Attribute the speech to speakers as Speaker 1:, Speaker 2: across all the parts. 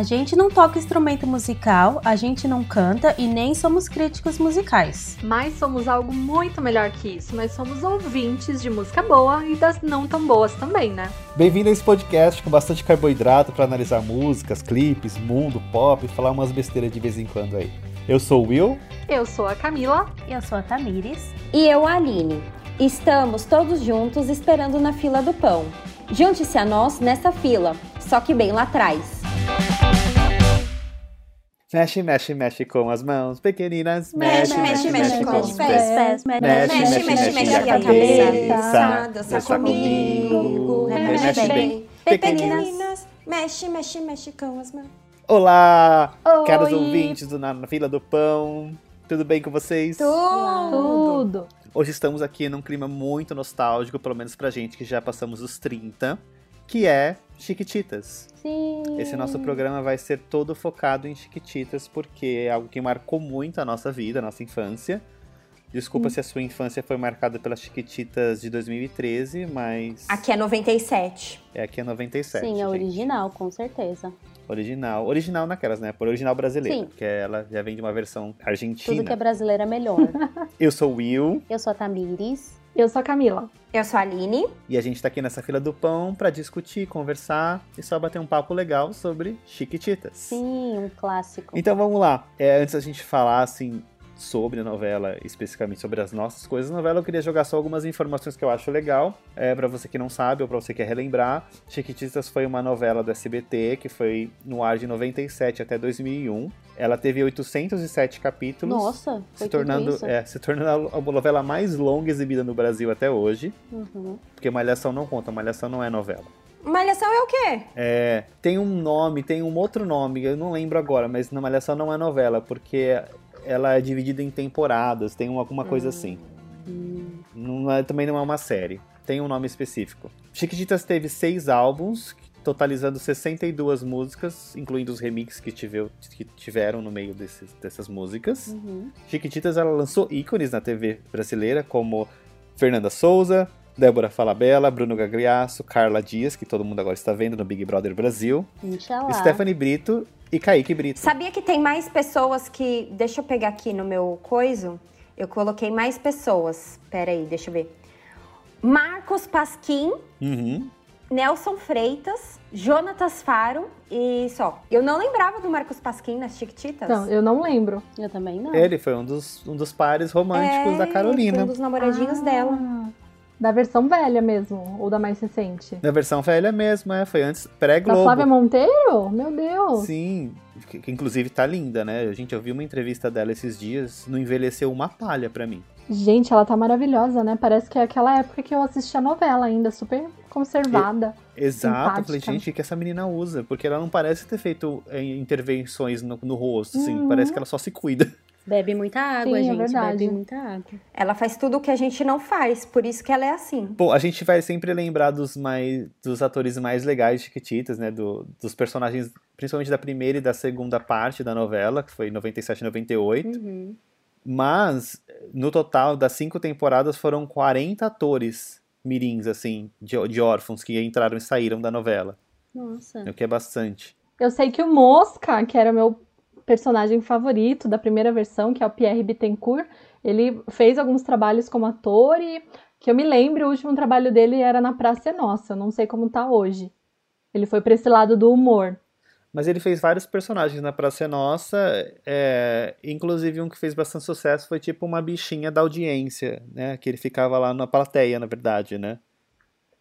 Speaker 1: A gente não toca instrumento musical, a gente não canta e nem somos críticos musicais.
Speaker 2: Mas somos algo muito melhor que isso. Nós somos ouvintes de música boa e das não tão boas também, né?
Speaker 3: Bem-vindo a esse podcast com bastante carboidrato para analisar músicas, clipes, mundo, pop e falar umas besteiras de vez em quando aí. Eu sou o Will.
Speaker 2: Eu sou a Camila.
Speaker 1: Eu sou a Tamires.
Speaker 4: E eu, a Aline. Estamos todos juntos esperando na fila do pão. Junte-se a nós nessa fila, só que bem lá atrás.
Speaker 3: Mexe, mexe, mexe com as mãos pequeninas.
Speaker 4: Mexe, mexe, mexe com os pés.
Speaker 1: Mexe,
Speaker 4: Mexe, mexe, mexe a cabeça. Dança comigo. Mexe bem. Pequeninas. Mexe, mexe, mexe com as mãos.
Speaker 3: Olá, caros ouvintes do Na na Fila do Pão. Tudo bem com vocês?
Speaker 2: Tudo.
Speaker 3: Hoje estamos aqui num clima muito nostálgico, pelo menos pra gente que já passamos os 30, que é Chiquititas.
Speaker 1: Sim.
Speaker 3: Esse nosso programa vai ser todo focado em Chiquititas, porque é algo que marcou muito a nossa vida, a nossa infância. Desculpa se a sua infância foi marcada pelas Chiquititas de 2013, mas
Speaker 4: Aqui é 97.
Speaker 3: é aqui é 97.
Speaker 1: Sim, é
Speaker 3: gente.
Speaker 1: original, com certeza.
Speaker 3: Original. Original naquelas, né? Por original brasileira.
Speaker 1: Sim.
Speaker 3: Porque ela já vem de uma versão argentina.
Speaker 1: Tudo que é brasileiro é melhor.
Speaker 3: Eu sou o Will
Speaker 1: Eu sou a Tamires.
Speaker 2: Eu sou a Camila.
Speaker 4: Eu sou a Aline.
Speaker 3: e a gente tá aqui nessa fila do pão pra discutir, conversar e só bater um papo legal sobre Chiquititas.
Speaker 1: Sim, um clássico.
Speaker 3: Então vamos lá. É, antes da gente falar assim sobre a novela, especificamente sobre as nossas coisas da novela, eu queria jogar só algumas informações que eu acho legal, é, para você que não sabe ou para você que quer relembrar. Chiquititas foi uma novela do SBT que foi no ar de 97 até 2001. Ela teve 807 capítulos.
Speaker 1: Nossa,
Speaker 3: Se tornando, é, se tornando a novela mais longa exibida no Brasil até hoje.
Speaker 1: Uhum.
Speaker 3: Porque Malhação não conta, Malhação não é novela.
Speaker 4: Malhação é o quê?
Speaker 3: É, tem um nome, tem um outro nome, eu não lembro agora, mas na Malhação não é novela, porque ela é dividida em temporadas, tem uma- alguma coisa assim. Não é- também não é uma série, tem um nome específico. Chiquititas teve seis álbuns, totalizando 62 músicas, incluindo os remixes que, tive- que tiveram no meio desses- dessas músicas.
Speaker 1: Uhum.
Speaker 3: Chiquititas ela lançou ícones na TV brasileira, como Fernanda Souza, Débora Falabella, Bruno Gagliasso, Carla Dias, que todo mundo agora está vendo no Big Brother Brasil,
Speaker 1: Inxalá.
Speaker 3: Stephanie Brito e Kaique Brito.
Speaker 4: Sabia que tem mais pessoas que. Deixa eu pegar aqui no meu coiso. Eu coloquei mais pessoas. Pera aí, deixa eu ver. Marcos Pasquim,
Speaker 3: Uhum.
Speaker 4: Nelson Freitas, Jonatas Faro e só. Eu não lembrava do Marcos Pasquim nas Chiquititas.
Speaker 2: Não, eu não lembro.
Speaker 1: Eu também não.
Speaker 3: Ele foi um dos, um dos pares românticos
Speaker 4: É,
Speaker 3: da
Speaker 4: foi
Speaker 3: Carolina.
Speaker 4: Um dos namoradinhos
Speaker 2: Ah,
Speaker 4: dela.
Speaker 2: Da versão velha mesmo, ou da mais recente?
Speaker 3: Na versão velha mesmo, é, foi antes
Speaker 2: Da
Speaker 3: pré-Globo.
Speaker 2: Flávia Monteiro? Meu Deus.
Speaker 3: Sim, que, que inclusive tá linda, né? Gente, eu vi uma entrevista dela esses dias, não envelheceu uma palha pra mim.
Speaker 2: Gente, ela tá maravilhosa, né? Parece que é aquela época que eu assisti a novela ainda, super conservada.
Speaker 3: Exato, eu falei, gente, que essa menina usa? Porque ela não parece ter feito eh, intervenções no, no rosto, assim,
Speaker 2: Uhum.
Speaker 3: parece que ela só se cuida.
Speaker 1: Bebe muita água,
Speaker 2: Sim, é
Speaker 1: gente.
Speaker 2: verdade.
Speaker 1: Bebe muita água.
Speaker 4: Ela faz tudo o que a gente não faz, por isso que ela é assim.
Speaker 3: Bom, a gente vai sempre lembrar dos mais dos atores mais legais de Chiquititas, né? Do, dos personagens, principalmente da primeira e da segunda parte da novela, que foi em 97 e 98.
Speaker 1: Uhum.
Speaker 3: Mas, no total, das cinco temporadas, foram 40 atores mirins, assim, de, de órfãos que entraram e saíram da novela.
Speaker 1: Nossa.
Speaker 3: O que é bastante.
Speaker 2: Eu sei que o Mosca, que era o meu personagem favorito da primeira versão, que é o Pierre Bittencourt, ele fez alguns trabalhos como ator e que eu me lembro, o último trabalho dele era na Praça é Nossa, eu não sei como tá hoje. Ele foi pra esse lado do humor.
Speaker 3: Mas ele fez vários personagens na Praça é Nossa, é, inclusive um que fez bastante sucesso foi tipo uma bichinha da audiência, né? Que ele ficava lá na plateia, na verdade, né?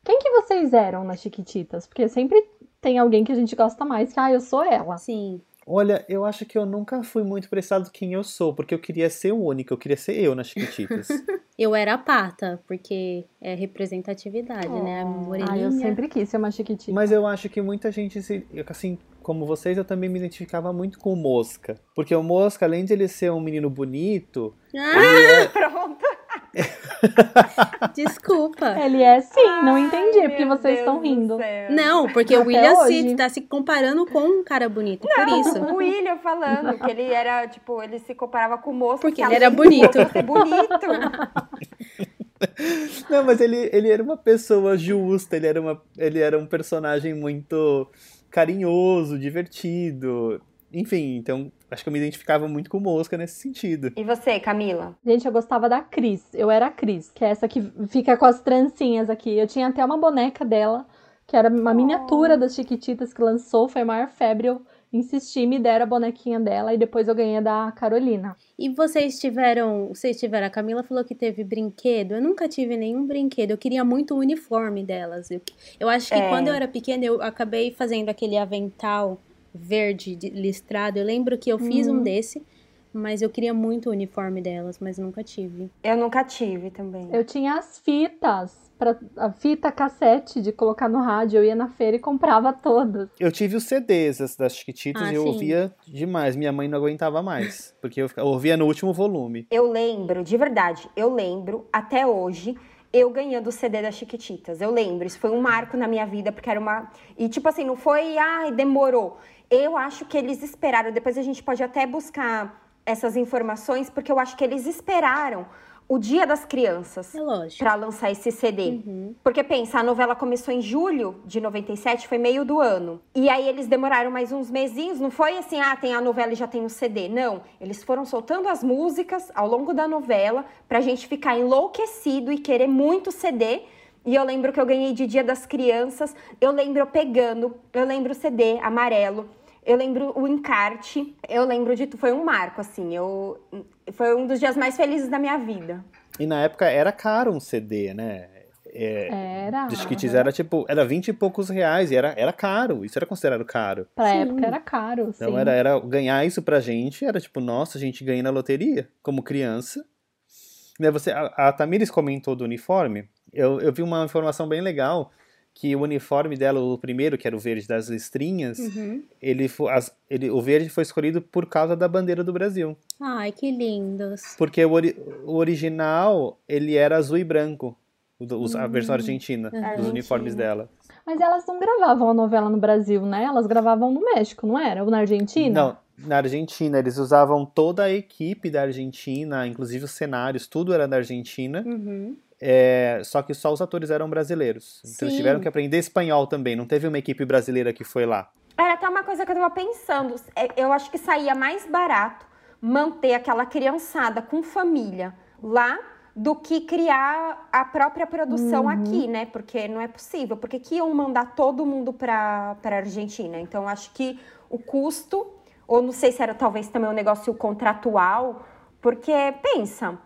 Speaker 2: Quem que vocês eram nas Chiquititas? Porque sempre tem alguém que a gente gosta mais, que ah, eu sou ela.
Speaker 1: Sim.
Speaker 3: Olha, eu acho que eu nunca fui muito prestado do quem eu sou, porque eu queria ser o único, eu queria ser eu nas Chiquititas.
Speaker 1: Eu era a pata, porque é representatividade, né? A moreninha.
Speaker 2: Ah, eu sempre quis ser uma Chiquitita.
Speaker 3: Mas eu acho que muita gente, se, assim como vocês, eu também me identificava muito com o Mosca. Porque o Mosca, além de ele ser um menino bonito,
Speaker 1: Ah,
Speaker 3: ele é-
Speaker 4: Pronto.
Speaker 1: desculpa.
Speaker 2: Ele é sim, não
Speaker 4: Ai,
Speaker 2: entendi porque
Speaker 4: meu
Speaker 2: vocês
Speaker 4: Deus
Speaker 2: estão
Speaker 4: do
Speaker 2: rindo.
Speaker 1: Não, porque o William
Speaker 2: hoje.
Speaker 1: Cid tá se comparando com um cara bonito, por isso.
Speaker 4: O William falando que ele era, tipo, ele se comparava com o moço.
Speaker 1: Porque
Speaker 4: que
Speaker 1: ele era bonito.
Speaker 4: bonito.
Speaker 3: Não, mas ele, ele era uma pessoa justa, ele era, uma, ele era um personagem muito carinhoso, divertido. Enfim, então acho que eu me identificava muito com Mosca nesse sentido.
Speaker 4: E você, Camila?
Speaker 2: Gente, eu gostava da Cris. Eu era a Cris, que é essa que fica com as trancinhas aqui. Eu tinha até uma boneca dela, que era uma miniatura das Chiquititas que lançou, foi a maior febre. Eu insisti, me deram a bonequinha dela e depois eu ganhei da Carolina.
Speaker 1: E vocês tiveram, vocês tiveram, a Camila falou que teve brinquedo. Eu nunca tive nenhum brinquedo. Eu queria muito o uniforme delas. Eu, eu acho que
Speaker 4: É.
Speaker 1: quando eu era pequena eu acabei fazendo aquele avental verde de- listrado. Eu lembro que eu fiz um desse, mas eu queria muito o uniforme delas, mas nunca tive.
Speaker 4: Eu nunca tive também.
Speaker 2: Eu tinha as fitas, pra, a fita cassete de colocar no rádio. Eu ia na feira e comprava todas.
Speaker 3: Eu tive os CDs das- das Chiquititas
Speaker 1: Ah,
Speaker 3: e eu
Speaker 1: sim.
Speaker 3: ouvia demais. Minha mãe não aguentava mais, porque eu ouvia no último volume.
Speaker 4: Eu lembro, de verdade, eu lembro até hoje eu ganhando o CD das Chiquititas. Eu lembro, isso foi um marco na minha vida, porque era uma. E tipo assim, não foi, ai, demorou. Eu acho que eles esperaram, depois a gente pode até buscar essas informações, porque eu acho que eles esperaram o Dia das Crianças
Speaker 1: É
Speaker 4: pra lançar esse CD.
Speaker 1: Uhum.
Speaker 4: Porque pensa, a novela começou em julho de 97, foi meio do ano. E aí eles demoraram mais uns mesinhos, não foi assim, ah, tem a novela e já tem o CD. Não, eles foram soltando as músicas ao longo da novela pra gente ficar enlouquecido e querer muito CD. E eu lembro que eu ganhei de Dia das Crianças, eu lembro eu pegando, eu lembro o CD amarelo, eu lembro o encarte, eu lembro de tudo. Foi um marco, assim, eu... Foi um dos dias mais felizes da minha vida.
Speaker 3: E na época era caro um CD, né? É,
Speaker 2: Era.
Speaker 3: de Chiquititas era tipo, era 20 e poucos reais e era, era caro, isso era considerado caro.
Speaker 2: Pra
Speaker 1: Sim.
Speaker 2: época era caro.
Speaker 3: Então
Speaker 2: sim.
Speaker 3: era, era ganhar isso pra gente, era tipo, nossa, a gente ganha na loteria, como criança. Né, você, a, a Tamires comentou do uniforme, eu, eu vi uma informação bem legal, que o uniforme dela, o primeiro, que era o verde das listrinhas,
Speaker 1: Uhum.
Speaker 3: ele, as- ele, o verde foi escolhido por causa da bandeira do Brasil.
Speaker 1: Ai, que lindos.
Speaker 3: Porque o, ori- o original, ele era azul e branco, o do- os- a
Speaker 1: Hum.
Speaker 3: versão argentina, dos
Speaker 4: Argentina.
Speaker 3: uniformes dela.
Speaker 2: Mas elas não gravavam a novela no Brasil, né? Elas gravavam no México, não era? Ou na Argentina?
Speaker 3: Não, na Argentina. Eles usavam toda a equipe da Argentina, inclusive os cenários, tudo era da Argentina.
Speaker 1: Uhum.
Speaker 3: É, só que só os atores eram brasileiros. Então eles tiveram que aprender espanhol também. Não teve uma equipe brasileira que foi lá.
Speaker 4: Era até uma coisa que eu tava pensando. É, Eu acho que saía mais barato manter aquela criançada com família lá do que criar a própria produção aqui, né? Porque não é possível. Porque que iam mandar todo mundo pra, pra Argentina? Então, acho que o custo, ou não sei se era talvez também um negócio contratual, porque, pensa,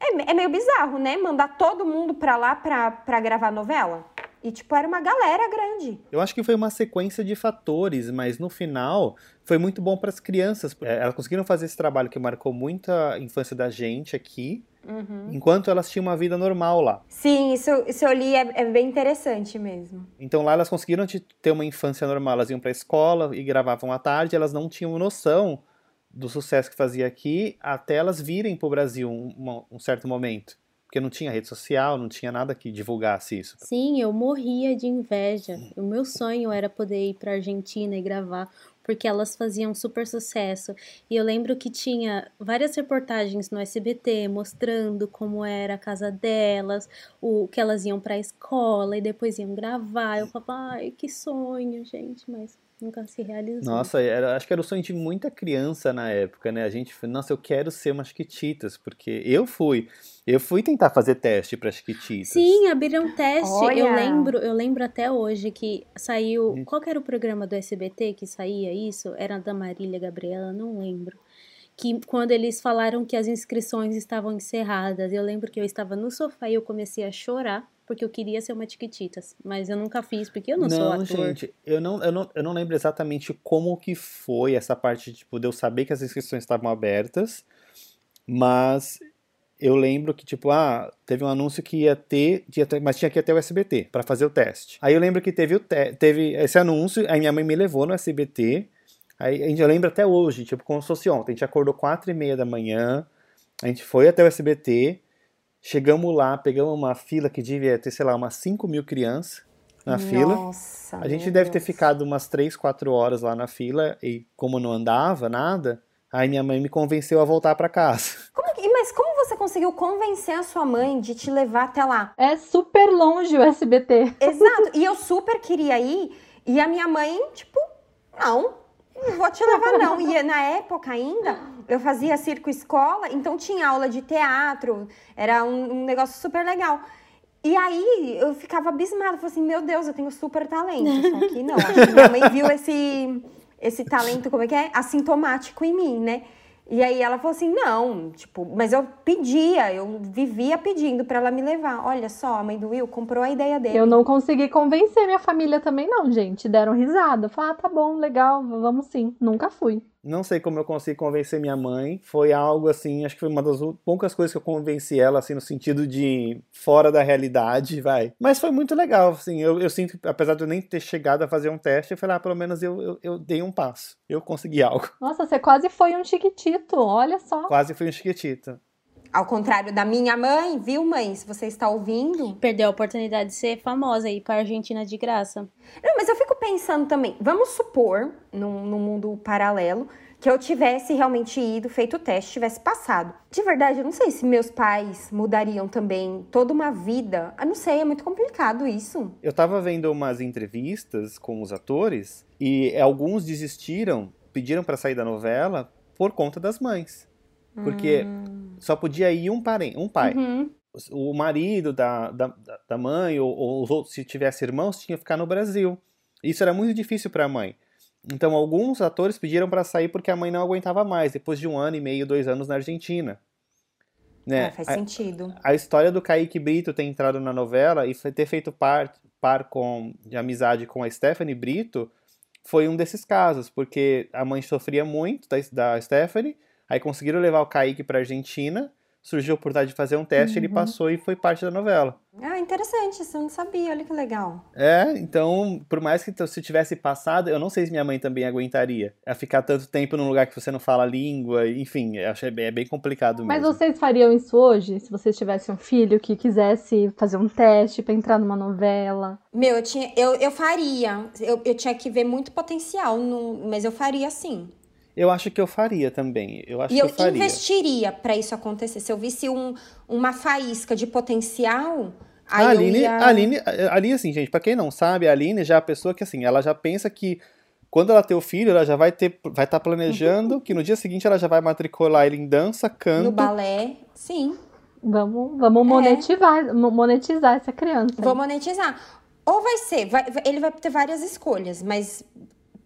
Speaker 4: é, é meio bizarro, né? Mandar todo mundo pra lá pra, pra gravar novela. E, tipo, era uma galera grande.
Speaker 3: Eu acho que foi uma sequência de fatores, mas no final foi muito bom para as crianças. É, Elas conseguiram fazer esse trabalho que marcou muito a infância da gente aqui,
Speaker 4: Uhum.
Speaker 3: enquanto elas tinham uma vida normal lá.
Speaker 4: Sim, isso, isso eu li, é, é bem interessante mesmo.
Speaker 3: Então lá elas conseguiram te- ter uma infância normal. Elas iam pra escola e gravavam à tarde, elas não tinham noção do sucesso que fazia aqui até elas virem pro Brasil um, um certo momento. Porque não tinha rede social, não tinha nada que divulgasse isso.
Speaker 1: Sim, eu morria de inveja. O meu sonho era poder ir pra Argentina e gravar, porque elas faziam super sucesso. E eu lembro que tinha várias reportagens no SBT mostrando como era a casa delas, o que elas iam pra escola e depois iam gravar. Eu falava, ai, que sonho, gente, mas nunca se realizou.
Speaker 3: Nossa, era, acho que era o sonho de muita criança na época, né? A gente, falou, nossa, eu quero ser uma Chiquititas, porque eu fui, eu fui tentar fazer teste para Chiquititas.
Speaker 1: Sim, abriram teste. Eu
Speaker 4: Olha!
Speaker 1: lembro, eu lembro até hoje que saiu.
Speaker 3: Hum.
Speaker 1: Qual que era o programa do SBT que saía isso? Era da Marília Gabriela, não lembro. Que quando eles falaram que as inscrições estavam encerradas, eu lembro que eu estava no sofá e eu comecei a chorar porque eu queria ser uma Tiquititas, mas eu nunca fiz porque eu não, sou ator.
Speaker 3: gente, eu não, eu, não, eu não lembro exatamente como que foi essa parte tipo, de eu saber que as inscrições estavam abertas, mas eu lembro que, tipo, ah, teve um anúncio que ia ter, ia ter- mas tinha que ir até o SBT para fazer o teste. Aí eu lembro que teve, o te- teve esse anúncio, aí minha mãe me levou no SBT, aí a gente- eu lembro até hoje, tipo, como se fosse ontem, a gente acordou quatro e meia da manhã, a gente foi até o SBT, chegamos lá, pegamos uma fila que devia ter, sei lá, umas 5 mil crianças na fila.
Speaker 4: Nossa.
Speaker 3: A gente deve ter
Speaker 4: Deus.
Speaker 3: ficado umas 3, 4 horas lá na fila e como não andava nada, aí minha mãe me convenceu a voltar pra casa.
Speaker 4: Como que- mas como você conseguiu convencer a sua mãe de te levar até lá?
Speaker 2: É super longe o SBT.
Speaker 4: Exato. E eu super queria ir. E a minha mãe, tipo, não, não vou te levar não. E na época ainda, eu fazia circo escola, então tinha aula de teatro, era um, um negócio super legal. E aí eu ficava abismada, falei assim, meu Deus, eu tenho super talento. Só que não, acho que minha mãe viu esse, esse talento, como é que é? Assintomático em mim, né? E aí ela falou assim: não, tipo, mas eu pedia, eu vivia pedindo para ela me levar. Olha só, a mãe do Will comprou a ideia dele.
Speaker 2: Eu não consegui convencer minha família também, não, gente. Deram risada. Falaram, ah, tá bom, legal, vamos sim. Nunca fui.
Speaker 3: Não sei como eu consegui convencer minha mãe. Foi algo assim, acho que foi uma das poucas coisas que eu convenci ela, assim, no sentido de fora da realidade, vai. Mas foi muito legal, assim. Eu, eu sinto, apesar de eu nem ter chegado a fazer um teste, eu falei, ah, pelo menos eu, eu, eu dei um passo. Eu consegui algo.
Speaker 2: Nossa, você quase foi um chiquitito, olha só.
Speaker 3: Quase fui um chiquitito.
Speaker 4: Ao contrário da minha mãe, viu, mãe? Se você está ouvindo.
Speaker 1: Perdeu a oportunidade de ser famosa e ir para a Argentina de graça.
Speaker 4: Não, mas eu fico pensando também. Vamos supor, num, num mundo paralelo, que eu tivesse realmente ido, feito o teste, tivesse passado. De verdade, eu não sei se meus pais mudariam também toda uma vida. Eu não sei, é muito complicado isso.
Speaker 3: Eu tava vendo umas entrevistas com os atores e alguns desistiram, pediram para sair da novela por conta das mães. Porque hum. só podia ir um, parente, um pai. Uhum. O marido da, da, da mãe ou, ou, os outros, se tivesse irmãos, tinha que ficar no Brasil. Isso era muito difícil para a mãe. Então, alguns atores pediram para sair porque a mãe não aguentava mais, depois de um ano e meio, dois anos na Argentina. Né?
Speaker 4: É, faz a, sentido.
Speaker 3: A história do Kaique Brito ter entrado na novela e ter feito par, par com, de amizade com a Stephanie Brito foi um desses casos, porque a mãe sofria muito da, da Stephanie Aí conseguiram levar o Kaique pra Argentina, surgiu a oportunidade de fazer um teste, uhum. ele passou e foi parte da novela.
Speaker 4: Ah, interessante, isso eu não sabia, olha que legal.
Speaker 3: É, então, por mais que se tivesse passado, eu não sei se minha mãe também aguentaria. A ficar tanto tempo num lugar que você não fala a língua, enfim, eu acho é bem, é bem complicado mesmo.
Speaker 2: Mas vocês fariam isso hoje, se vocês tivessem um filho que quisesse fazer um teste para entrar numa novela?
Speaker 4: Meu, eu, tinha, eu, eu faria. Eu, eu tinha que ver muito potencial, no, mas eu faria sim.
Speaker 3: Eu acho que eu faria também. Eu acho
Speaker 4: e eu,
Speaker 3: eu faria.
Speaker 4: investiria para isso acontecer. Se eu visse um, uma faísca de potencial. Aí
Speaker 3: a Aline,
Speaker 4: ia...
Speaker 3: a Aline, a Aline, assim, gente, para quem não sabe, a Aline já é a pessoa que, assim, ela já pensa que quando ela ter o filho, ela já vai ter, vai estar tá planejando que no dia seguinte ela já vai matricular ele em dança, canto. No
Speaker 4: balé, sim.
Speaker 2: Vamos, vamos monetizar, é. monetizar essa criança.
Speaker 4: Vou monetizar. Ou vai ser, vai, ele vai ter várias escolhas, mas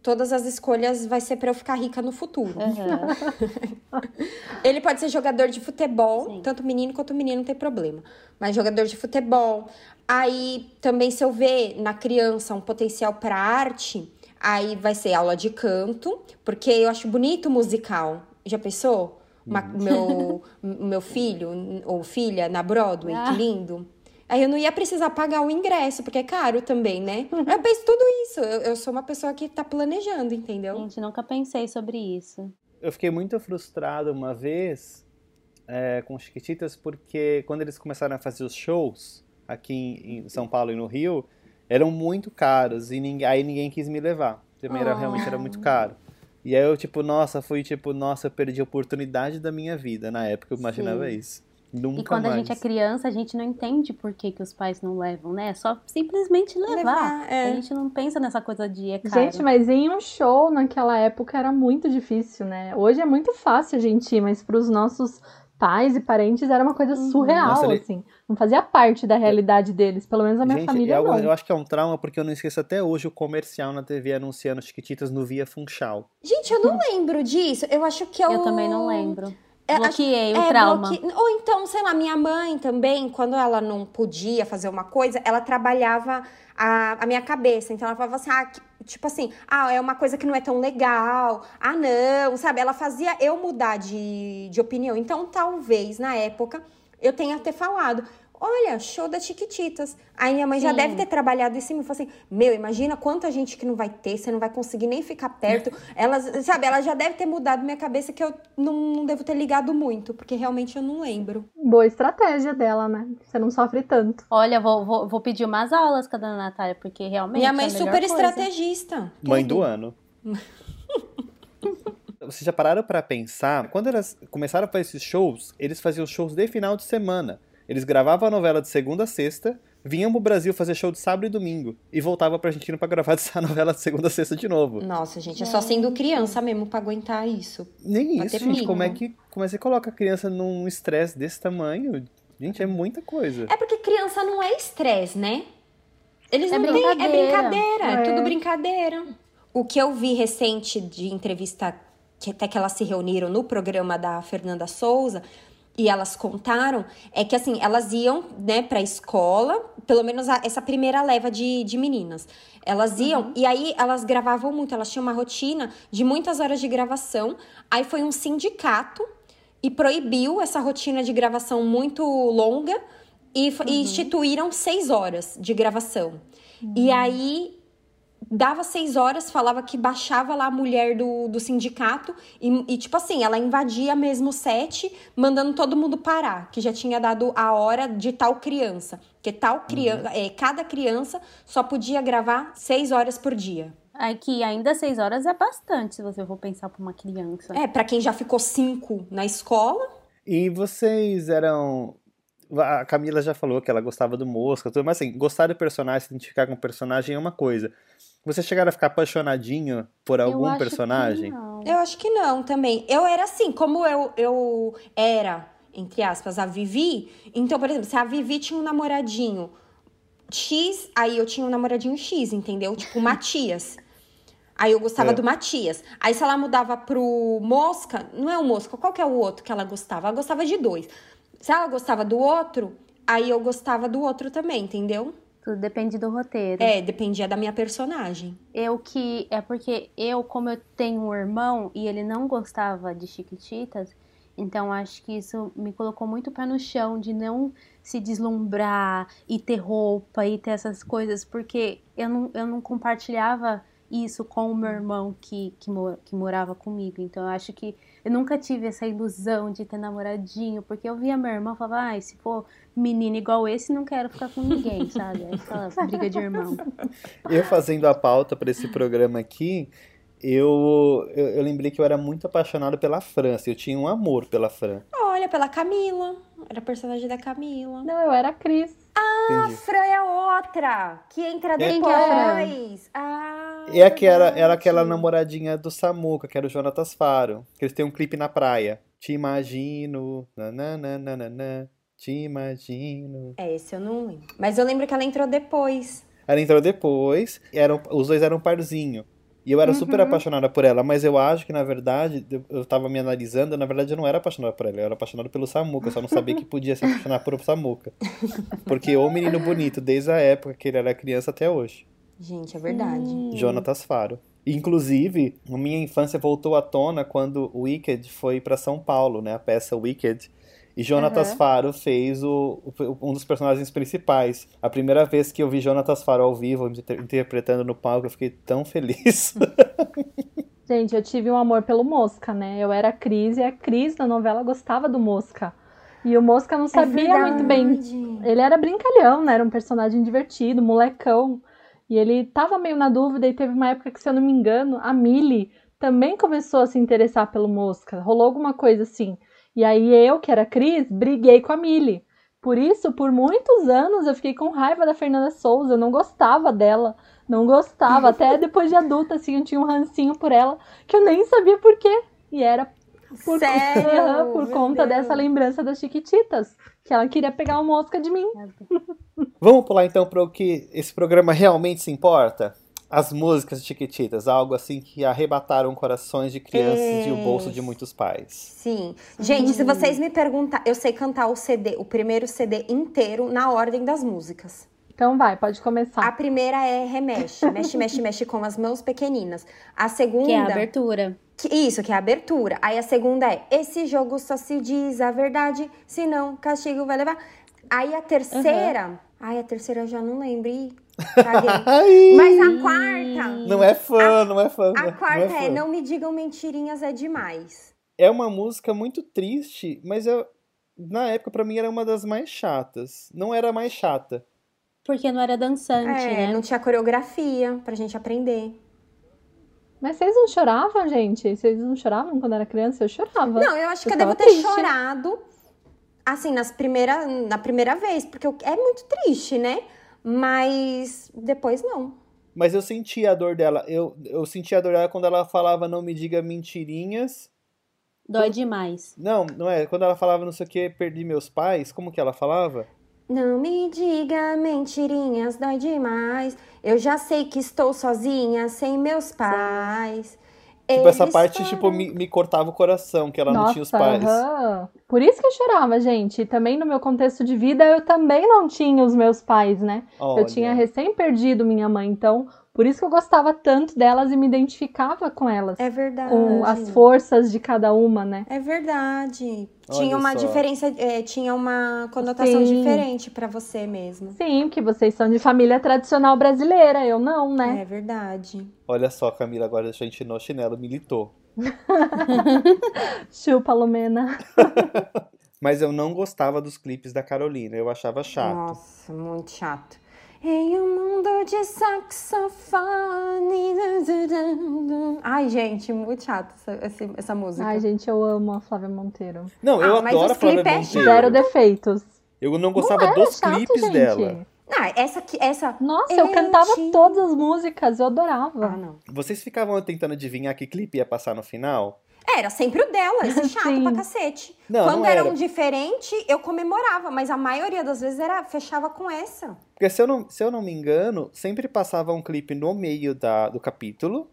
Speaker 4: todas as escolhas vai ser para eu ficar rica no futuro. Uhum. ele pode ser jogador de futebol, Sim. tanto menino quanto menino não tem problema. Mas jogador de futebol. Aí também se eu ver na criança um potencial para arte, aí vai ser aula de canto, porque eu acho bonito musical. Já pensou? Uma, uhum. meu, meu filho ou filha na Broadway, ah. que lindo. Aí eu não ia precisar pagar o ingresso, porque é caro também, né? Uhum. Eu penso tudo isso. Eu, eu sou uma pessoa que tá planejando, entendeu?
Speaker 1: Gente, nunca pensei sobre isso.
Speaker 3: Eu fiquei muito frustrado uma vez é, com os Chiquititas, porque quando eles começaram a fazer os shows aqui em São Paulo e no Rio, eram muito caros e ninguém, aí ninguém quis me levar. Também era, oh. realmente era muito caro. E aí eu, tipo, nossa, fui tipo, nossa, eu perdi a oportunidade da minha vida na época, eu imaginava Sim. isso. Nunca
Speaker 1: e quando
Speaker 3: mais.
Speaker 1: a gente é criança, a gente não entende por que, que os pais não levam, né? É só simplesmente levar. levar é. A gente não pensa nessa coisa de é caro.
Speaker 2: Gente, mas em um show naquela época era muito difícil, né? Hoje é muito fácil a gente ir, mas para os nossos pais e parentes era uma coisa uhum. surreal, Nossa, assim. Não fazia parte da realidade deles, pelo menos a minha
Speaker 3: gente,
Speaker 2: família
Speaker 3: eu,
Speaker 2: não.
Speaker 3: Eu acho que é um trauma porque eu não esqueço até hoje o comercial na TV anunciando Chiquititas no Via Funchal.
Speaker 4: Gente, eu não lembro disso. Eu acho que eu...
Speaker 1: Eu também não lembro. É, Bloqueei o é, trauma. Bloque...
Speaker 4: Ou então, sei lá, minha mãe também, quando ela não podia fazer uma coisa, ela trabalhava a, a minha cabeça. Então ela falava assim, ah, tipo assim, ah, é uma coisa que não é tão legal, ah, não, sabe? Ela fazia eu mudar de, de opinião. Então, talvez, na época, eu tenha até falado olha, show da Chiquititas. Aí minha mãe Sim. já deve ter trabalhado em cima e falou assim: Meu, imagina quanta gente que não vai ter, você não vai conseguir nem ficar perto. ela, sabe, ela já deve ter mudado minha cabeça que eu não, não devo ter ligado muito, porque realmente eu não lembro.
Speaker 2: Boa estratégia dela, né? Você não sofre tanto.
Speaker 1: Olha, vou, vou, vou pedir umas aulas com a dona Natália, porque realmente.
Speaker 4: Minha mãe
Speaker 1: é
Speaker 4: super
Speaker 1: coisa.
Speaker 4: estrategista.
Speaker 3: Mãe do ano. Vocês já pararam para pensar? Quando elas começaram a fazer esses shows, eles faziam shows de final de semana. Eles gravavam a novela de segunda a sexta, vinham pro Brasil fazer show de sábado e domingo e voltava pra Argentina pra gravar essa novela de segunda a sexta de novo.
Speaker 4: Nossa, gente, é só sendo criança mesmo pra aguentar isso.
Speaker 3: Nem
Speaker 4: Pra
Speaker 3: isso, gente. Como é,
Speaker 4: filho.
Speaker 3: que, como é que você coloca a criança num estresse desse tamanho? Gente, é muita coisa.
Speaker 4: É porque criança não é estresse, né? Eles
Speaker 1: É
Speaker 4: não têm. É
Speaker 1: brincadeira.
Speaker 4: brincadeira, é
Speaker 2: É.
Speaker 4: tudo brincadeira. O que eu vi recente de entrevista, que até que elas se reuniram no programa da Fernanda Souza, e elas contaram, é que assim, elas iam, né, pra escola, pelo menos a- essa primeira leva de, de meninas. Elas iam, e aí elas gravavam muito, elas tinham uma rotina de muitas horas de gravação. Aí foi um sindicato e proibiu essa rotina de gravação muito longa e, f- e instituíram seis horas de gravação. E aí dava seis horas, falava que baixava lá a mulher do, do sindicato e, e, tipo assim, ela invadia mesmo o set, mandando todo mundo parar, que já tinha dado a hora de tal criança. Que tal criança, é, cada criança só podia gravar seis horas por dia.
Speaker 1: Aqui ainda seis horas é bastante, se você for pensar pra uma criança.
Speaker 4: É, pra quem já ficou cinco na escola,
Speaker 3: E vocês eram. A Camila já falou que ela gostava do Mosca, tudo, mas assim, gostar do personagem, se identificar com o personagem é uma coisa. Vocês chegaram a ficar apaixonadinho por
Speaker 1: Eu
Speaker 3: algum
Speaker 1: acho que
Speaker 3: personagem?
Speaker 1: não.
Speaker 4: Eu acho que não também. Eu era assim, como eu, eu era, entre aspas, a Vivi. Então, por exemplo, se a Vivi tinha um namoradinho X, aí eu tinha um namoradinho X, entendeu? Tipo, o Matias. Aí eu gostava
Speaker 3: É.
Speaker 4: do Matias. Aí se ela mudava pro Mosca, não é o Mosca, qual que é o outro que ela gostava? Ela gostava de dois. Se ela gostava do outro, aí eu gostava do outro também, entendeu?
Speaker 1: Tudo depende do roteiro.
Speaker 4: É, dependia da minha personagem.
Speaker 1: Eu que. É porque eu, como eu tenho um irmão e ele não gostava de Chiquititas, então acho que isso me colocou muito pé no chão de não se deslumbrar e ter roupa e ter essas coisas, porque eu não, eu não compartilhava isso com o meu irmão que, que, mo- que morava comigo. Então eu acho que eu nunca tive essa ilusão de ter namoradinho, porque eu via meu irmão e falava, ai, se for menino igual esse, não quero ficar com ninguém, sabe? Aí aquela briga de irmão.
Speaker 3: Eu fazendo a pauta para esse programa aqui, eu, eu, eu lembrei que eu era muito apaixonado pela França. Eu tinha um amor pela Fran.
Speaker 4: Olha, pela Camila. Era a personagem da Camila.
Speaker 2: Não, eu era a Cris.
Speaker 4: A
Speaker 3: Entendi.
Speaker 4: Fran é outra, que entra
Speaker 3: Quem
Speaker 1: que é a Fran?
Speaker 4: depois. Ah,
Speaker 3: E aquela,
Speaker 4: verdade.
Speaker 3: era aquela namoradinha do Samuca, que era o Jonatas Faro. Que eles têm um clipe na praia. Te imagino, nananana, te imagino.
Speaker 4: É, esse eu não lembro. Mas eu lembro que ela entrou depois.
Speaker 3: Ela entrou depois, eram, os dois eram um parzinho. E eu era super apaixonada por ela, mas eu acho que, na verdade, eu- tava me analisando, na verdade eu não era apaixonada por ela, eu era apaixonada pelo Samuca, eu só não sabia que podia se apaixonar por Samuca. Porque o menino bonito, desde a época que ele era criança até hoje.
Speaker 4: Gente, é verdade.
Speaker 3: Jonatas Faro. Inclusive, a minha infância voltou à tona quando o Wicked foi pra São Paulo, né? A peça Wicked. E Jonatas
Speaker 2: Aham.
Speaker 3: Faro fez o, o- um dos personagens principais. A primeira vez que eu vi Jonatas Faro ao vivo, inter- interpretando no palco, eu fiquei tão feliz.
Speaker 2: Gente, eu tive um amor pelo Mosca, né? Eu era a Cris e a Cris na novela gostava do Mosca. E o Mosca não sabia muito bem. Ele era brincalhão, né? Era um personagem divertido, molecão. E ele tava meio na dúvida e teve uma época que, se eu não me engano, a Millie também começou a se interessar pelo Mosca. Rolou alguma coisa assim. E aí eu, que era Cris, briguei com a Millie. Por isso, por muitos anos, eu fiquei com raiva da Fernanda Souza. Eu não gostava dela. Não gostava. Até depois de adulta, assim, eu tinha um rancinho por ela que eu nem sabia por quê. E era por,
Speaker 4: Sério?
Speaker 2: Por conta
Speaker 4: Deus.
Speaker 2: dessa lembrança das Chiquititas. Que ela queria pegar uma mosca de mim.
Speaker 3: Vamos pular então para o que esse programa realmente se importa? As músicas de Chiquititas, algo assim que arrebataram corações de crianças e o bolso de muitos pais.
Speaker 4: Sim. Gente, se vocês me perguntar, eu sei cantar o CD, o primeiro CD inteiro na ordem das músicas.
Speaker 2: Então vai, pode começar.
Speaker 4: A primeira é Remexe, mexe, mexe, mexe com as mãos pequeninas. A segunda.
Speaker 1: Que é a abertura.
Speaker 4: Que- isso, que é a abertura. Aí a segunda é: esse jogo só se diz a verdade, senão castigo vai levar. Aí a terceira. Ai, a terceira eu já não.
Speaker 3: Ai,
Speaker 4: Mas a quarta.
Speaker 3: não é fã, não é fã.
Speaker 4: A
Speaker 3: não
Speaker 4: quarta
Speaker 3: é,
Speaker 4: é
Speaker 3: fã.
Speaker 4: Não Me Digam Mentirinhas é Demais.
Speaker 3: É uma música muito triste, mas eu, na época pra mim era uma das mais chatas. Não era a mais chata.
Speaker 1: Porque não era dançante,
Speaker 4: É,
Speaker 1: né?
Speaker 4: não tinha coreografia pra gente aprender.
Speaker 2: Mas vocês não choravam, gente? Vocês não choravam quando era criança? Eu chorava.
Speaker 4: Não, eu acho que eu
Speaker 2: Eu
Speaker 4: devo ter
Speaker 2: triste.
Speaker 4: chorado. Assim, nas primeira, na primeira vez, porque eu- é muito triste, né? Mas depois não.
Speaker 3: Mas eu senti a dor dela. Eu, eu senti a dor dela quando ela falava não me diga mentirinhas.
Speaker 1: Dói demais.
Speaker 3: Não, não é. Quando ela falava não sei o que, perdi meus pais. Como que ela falava?
Speaker 4: Não me diga mentirinhas, dói demais. Eu já sei que estou sozinha, sem meus pais.
Speaker 3: Tipo, essa parte, tipo, me, me cortava o coração, que ela não tinha os pais.
Speaker 2: aham. Por isso que eu chorava, gente. E também no meu contexto de vida, eu também não tinha os meus pais, né?
Speaker 3: Olha.
Speaker 2: Eu tinha recém perdido minha mãe, então por isso que eu gostava tanto delas e me identificava com elas.
Speaker 4: É verdade.
Speaker 2: com as forças de cada uma, né?
Speaker 4: É verdade.
Speaker 3: Olha
Speaker 4: tinha uma
Speaker 3: só.
Speaker 4: diferença, é, tinha uma conotação
Speaker 2: Sim.
Speaker 4: diferente pra você mesmo.
Speaker 2: Sim, que vocês são de família tradicional brasileira, eu não, né?
Speaker 4: É verdade.
Speaker 3: Olha só, Camila, agora a gente no chinelo militou.
Speaker 2: Chupa, Lumena.
Speaker 3: Mas eu não gostava dos clipes da Carolina, eu achava chato.
Speaker 4: Nossa, muito chato. Em um mundo de saxofone. Ai, gente, muito chato essa, essa música.
Speaker 2: Ai, gente, eu amo a Flávia Monteiro.
Speaker 3: Não, eu
Speaker 4: Ah, mas
Speaker 3: adoro a
Speaker 4: os
Speaker 3: Flávia
Speaker 4: é
Speaker 3: Monteiro.
Speaker 2: Zero defeitos.
Speaker 3: Eu não gostava
Speaker 2: Não era
Speaker 3: dos
Speaker 2: chato,
Speaker 3: clipes
Speaker 2: gente.
Speaker 3: dela.
Speaker 4: Ah, essa aqui, essa.
Speaker 2: Nossa, eu
Speaker 4: Eu
Speaker 2: cantava
Speaker 4: te-
Speaker 2: todas as músicas, eu adorava.
Speaker 4: Ah, não.
Speaker 3: Vocês ficavam tentando adivinhar que clipe ia passar no final?
Speaker 4: Era sempre o dela, esse chato
Speaker 2: Sim.
Speaker 4: pra cacete.
Speaker 3: Não,
Speaker 4: Quando
Speaker 3: não
Speaker 4: era
Speaker 3: era.
Speaker 4: um diferente, eu comemorava, mas a maioria das vezes era fechava com essa.
Speaker 3: Porque se eu não, se eu não me engano, sempre passava um clipe no meio da, do capítulo,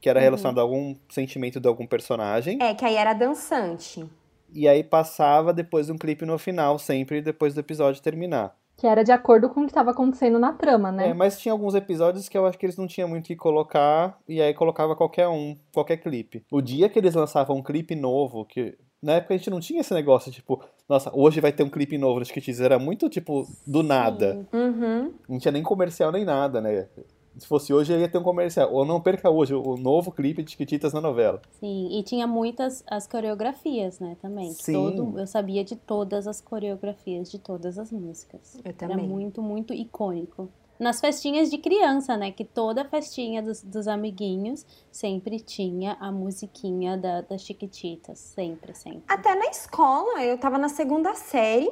Speaker 3: que era relacionado a algum sentimento de algum personagem,
Speaker 4: É, que aí era dançante.
Speaker 3: e aí passava depois um clipe no final, sempre depois do episódio terminar.
Speaker 2: Que era de acordo com o que estava acontecendo na trama, né?
Speaker 3: É, mas tinha alguns episódios que eu acho que eles não tinham muito o que colocar, e aí colocava qualquer um, qualquer clipe. O dia que eles lançavam um clipe novo, que na época a gente não tinha esse negócio, tipo, nossa, hoje vai ter um clipe novo no Chiquititas, era muito, tipo, do nada.
Speaker 4: Uhum.
Speaker 3: Não tinha nem comercial nem nada, né? Se fosse hoje, ia ter um comercial. Ou não perca hoje o novo clipe de Chiquititas na novela.
Speaker 1: Sim, e tinha muitas as coreografias, né, também.
Speaker 3: Sim.
Speaker 1: Todo, eu sabia de todas as coreografias de todas as músicas.
Speaker 4: Eu
Speaker 1: Era
Speaker 4: também.
Speaker 1: muito, muito icônico. Nas festinhas de criança, né, que toda festinha dos, dos amiguinhos sempre tinha a musiquinha da, das Chiquititas, sempre, sempre.
Speaker 4: Até na escola, eu tava na segunda série,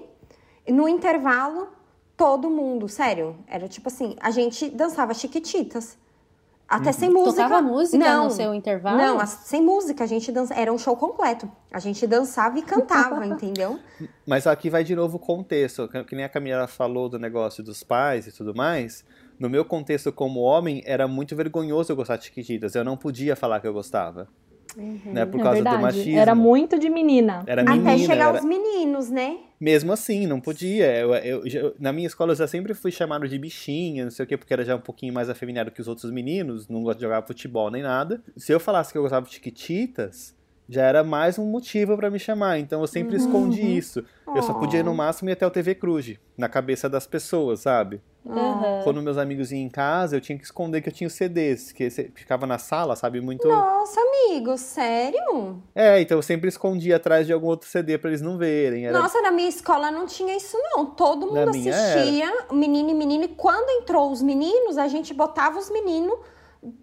Speaker 4: e no intervalo, todo mundo, sério, era tipo assim, a gente dançava chiquititas. Até sem música.
Speaker 1: Tocava música
Speaker 4: não,
Speaker 1: no seu intervalo?
Speaker 4: Não, sem música, a gente dança, era um show completo. A gente dançava e cantava, entendeu?
Speaker 3: Mas aqui vai de novo o contexto, que que nem a Camila falou do negócio dos pais e tudo mais. No meu contexto como homem, era muito vergonhoso eu gostar de Chiquititas. Eu não podia falar que eu gostava. Né, por
Speaker 2: é
Speaker 3: causa
Speaker 2: verdade.
Speaker 3: do machismo.
Speaker 2: Era muito de menina.
Speaker 3: Era menina.
Speaker 4: Até chegar
Speaker 3: era-
Speaker 4: os meninos, né?
Speaker 3: Mesmo assim, não podia. Eu, eu- já- na minha escola eu já sempre fui chamado de bichinha, não sei o quê, porque era já um pouquinho mais afeminado que os outros meninos, não gosto de jogar futebol nem nada. Se eu falasse que eu gostava de Chiquititas, já era mais um motivo pra me chamar. Então eu sempre escondi isso. Eu só podia ir no máximo ir até o TV Cruz, na cabeça das pessoas, sabe?
Speaker 1: Aham.
Speaker 3: Quando meus amigos iam em casa, eu tinha que esconder que eu tinha os CDs, que ficava na sala, sabe? Muito.
Speaker 4: Nossa, amigo, sério?
Speaker 3: É, então eu sempre escondia atrás de algum outro CD pra eles não verem. Era...
Speaker 4: Nossa, na minha escola não tinha isso, não. Todo mundo assistia, menino e menino. E quando entrou os meninos, a gente botava os meninos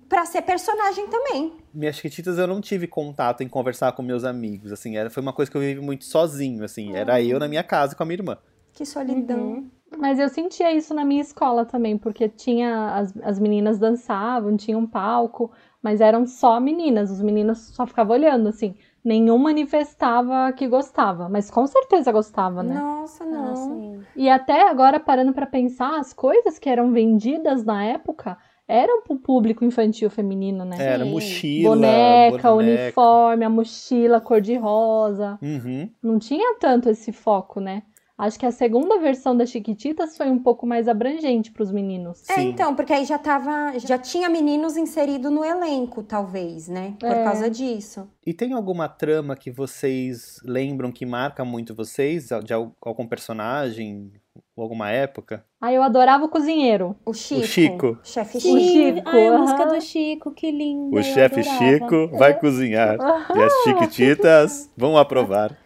Speaker 4: pra ser personagem também.
Speaker 3: Minhas chiquititas eu não tive contato em conversar com meus amigos, assim, era, foi uma coisa que eu vivi muito sozinho, assim, era eu na minha casa com a minha irmã.
Speaker 4: Que solidão.
Speaker 1: Uhum.
Speaker 2: Mas eu sentia isso na minha escola também, porque tinha as, as meninas dançavam, tinha um palco, mas eram só meninas, os meninos só ficavam olhando, assim. Nenhum manifestava que gostava, mas com certeza gostava, né?
Speaker 4: Nossa,
Speaker 1: Ah,
Speaker 4: não.
Speaker 2: E até agora, parando pra pensar, as coisas que eram vendidas na época eram pro público infantil feminino, né?
Speaker 3: Era
Speaker 1: Sim.
Speaker 3: mochila,
Speaker 2: Boneca,
Speaker 3: boneca.
Speaker 2: uniforme, a mochila cor-de-rosa.
Speaker 3: Uhum.
Speaker 2: Não tinha tanto esse foco, né? Acho que a segunda versão das Chiquititas foi um pouco mais abrangente pros meninos.
Speaker 4: É,
Speaker 3: Sim.
Speaker 4: então, porque aí já tava. Já tinha meninos inserido no elenco, talvez, né? Por
Speaker 2: É.
Speaker 4: causa disso.
Speaker 3: E tem alguma trama que vocês lembram que marca muito vocês, de al- algum personagem, ou alguma época?
Speaker 2: Aí eu adorava o cozinheiro.
Speaker 4: O Chico.
Speaker 3: Chico.
Speaker 4: Chefe
Speaker 2: O
Speaker 4: Chico.
Speaker 2: Chico,
Speaker 1: Ai, a música do Chico, que linda.
Speaker 3: O chefe. Chico vai cozinhar, e as chiquititas vão aprovar.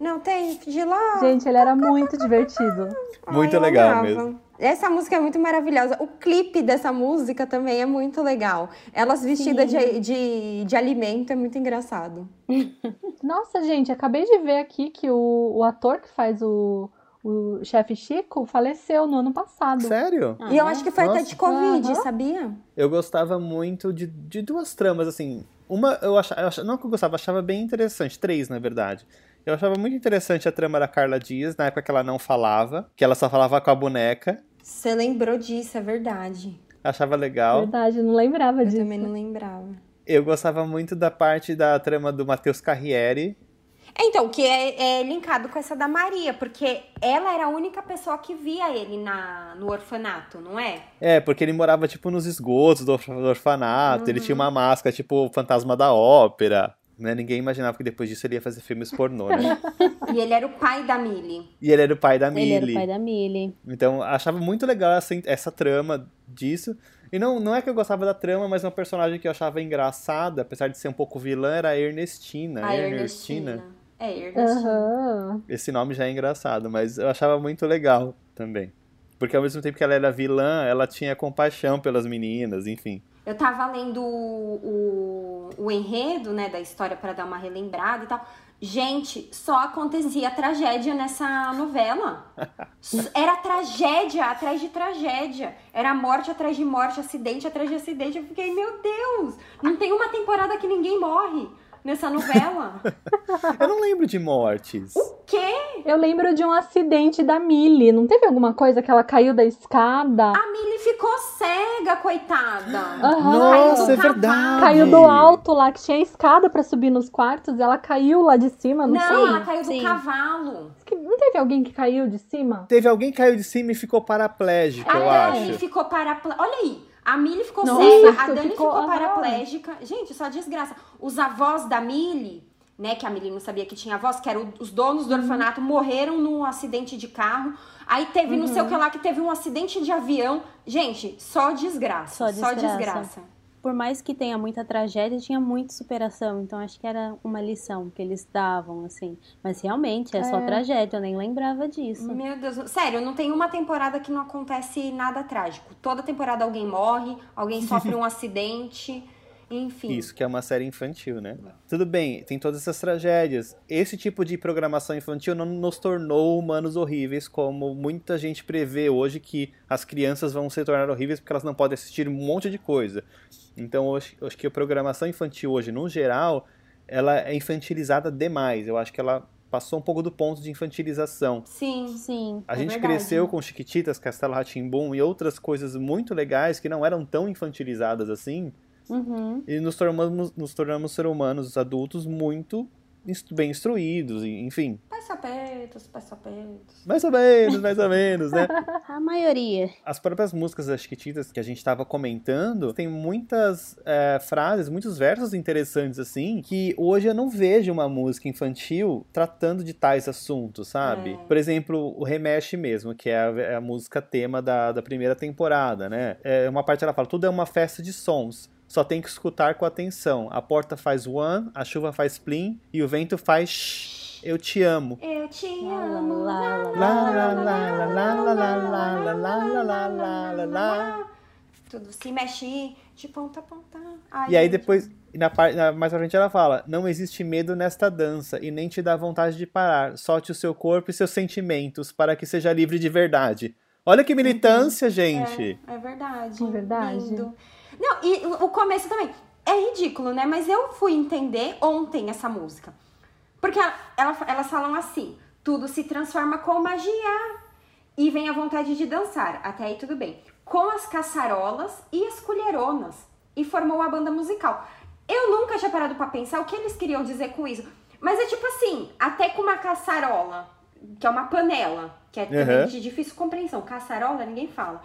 Speaker 4: Não tem de lá.
Speaker 2: Gente, ele era muito divertido.
Speaker 3: Muito
Speaker 4: eu
Speaker 3: legal
Speaker 4: amava.
Speaker 3: mesmo.
Speaker 4: Essa música é muito maravilhosa. O clipe dessa música também é muito legal. Elas vestidas de, de, de, alimento é muito engraçado.
Speaker 2: Nossa, gente, acabei de ver aqui que o, o ator que faz o, o chefe Chico faleceu no ano passado.
Speaker 3: Sério?
Speaker 4: Ah, e eu é? acho que foi Nossa. até de Covid, uhum. sabia?
Speaker 3: Eu gostava muito de, de duas tramas, assim. Uma, eu achava, eu achava, não que eu gostava, eu achava bem interessante. Três, na verdade. Eu achava muito interessante a trama da Carla Dias, na época que ela não falava, que ela só falava com a boneca.
Speaker 4: Você lembrou disso, é verdade.
Speaker 3: Achava legal.
Speaker 2: Verdade, não lembrava
Speaker 4: eu
Speaker 2: disso.
Speaker 4: Eu também não lembrava.
Speaker 3: Eu gostava muito da parte da trama do Matheus Carriere.
Speaker 4: Então, que é, é, linkado com essa da Maria, porque ela era a única pessoa que via ele na, no orfanato, não é?
Speaker 3: É, porque ele morava, tipo, nos esgotos do, orfanato, uhum. ele tinha uma máscara, tipo, o fantasma da ópera. Né? Ninguém imaginava que depois disso ele ia fazer filmes pornô, né?
Speaker 4: e ele era o pai da Millie.
Speaker 3: E ele era o pai da Millie.
Speaker 1: Ele era o pai da Millie.
Speaker 3: Então, achava muito legal essa, essa trama disso. E não, não é que eu gostava da trama, mas uma personagem que eu achava engraçada, apesar de ser um pouco vilã, era a Ernestina.
Speaker 4: A Ernestina. Ernestina. É.
Speaker 2: Uhum.
Speaker 3: Esse nome já é engraçado, mas eu achava muito legal também. Porque ao mesmo tempo que ela era vilã, ela tinha compaixão pelas meninas, enfim.
Speaker 4: Eu tava lendo o, o, o enredo, né, da história para dar uma relembrada e tal. Gente, só acontecia tragédia nessa novela. Era tragédia atrás de tragédia. Era morte atrás de morte, acidente atrás de acidente. Eu fiquei, meu Deus, não tem uma temporada que ninguém morre nessa novela.
Speaker 3: Eu não lembro de mortes.
Speaker 4: O quê?
Speaker 2: Eu lembro de um acidente da Millie. Não teve alguma coisa que ela caiu da escada?
Speaker 4: A Millie ficou cega, coitada.
Speaker 3: Uhum. Nossa, é verdade.
Speaker 2: Caiu do alto lá, que tinha escada para subir nos quartos. ela caiu lá de cima, não,
Speaker 4: não
Speaker 2: sei.
Speaker 4: Não, ela caiu do Sim. cavalo.
Speaker 2: Não teve alguém que caiu de cima?
Speaker 3: Teve alguém que caiu de cima e ficou paraplégico, eu acho. A
Speaker 4: Dani ficou paraplégica. Olha aí. A Millie ficou cega, a Dani ficou, ficou paraplégica. Gente, só desgraça. Os avós da Millie, né, que a Millie não sabia que tinha avós, que eram os donos do uhum. orfanato, morreram num acidente de carro. Aí teve uhum. não sei o que lá, que teve um acidente de avião. Gente, só desgraça. Só desgraça. Só desgraça
Speaker 1: por mais que tenha muita tragédia, tinha muita superação. Então acho que era uma lição que eles davam, assim. Mas realmente é, é. só tragédia, eu nem lembrava disso.
Speaker 4: Meu Deus, sério, não tem uma temporada que não acontece nada trágico. Toda temporada alguém morre, alguém sofre um acidente. Enfim.
Speaker 3: Isso que é uma série infantil, né? Tudo bem, tem todas essas tragédias. Esse tipo de programação infantil não nos tornou humanos horríveis, como muita gente prevê hoje que as crianças vão se tornar horríveis porque elas não podem assistir um monte de coisa. Então, acho, acho que a programação infantil hoje, no geral, ela é infantilizada demais. Eu acho que ela passou um pouco do ponto de infantilização.
Speaker 4: Sim, sim.
Speaker 3: A é gente verdade. cresceu com Chiquititas, Castelo Ratimbum e outras coisas muito legais que não eram tão infantilizadas assim.
Speaker 1: Uhum.
Speaker 3: E nos tornamos, nos tornamos seres humanos adultos muito bem instruídos, enfim.
Speaker 4: Mais menos, mais menos.
Speaker 3: Mais ou menos, mais ou menos, né?
Speaker 1: A maioria.
Speaker 3: As próprias músicas das Chiquititas que a gente estava comentando, tem muitas é, frases, muitos versos interessantes, assim, que hoje eu não vejo uma música infantil tratando de tais assuntos, sabe? É. Por exemplo, o Remexe mesmo, que é a, é a música tema da, da primeira temporada, né? É uma parte ela fala, tudo é uma festa de sons só tem que escutar com atenção. A porta faz one, a chuva faz plim e o vento faz shh, eu te amo.
Speaker 4: Eu te amo.
Speaker 3: Lá, lá, lá, lá, lá, lá, lá, lá, lá, lá, lá, lá, lá,
Speaker 4: Tudo se mexe de ponta a ponta.
Speaker 3: e aí depois, na, na, mais pra frente ela fala, não existe medo nesta dança e nem te dá vontade de parar. Solte o seu corpo e seus sentimentos para que seja livre de verdade. Olha que militância, gente.
Speaker 4: É, é verdade.
Speaker 2: É verdade.
Speaker 4: Lindo. Não, e o começo também. É ridículo, né? Mas eu fui entender ontem essa música. Porque ela, ela, elas falam assim: tudo se transforma com magia. E vem a vontade de dançar. Até aí tudo bem. Com as caçarolas e as colheronas. E formou a banda musical. Eu nunca tinha parado para pensar o que eles queriam dizer com isso. Mas é tipo assim, até com uma caçarola, que é uma panela, que é uhum. de difícil compreensão. Caçarola, ninguém fala.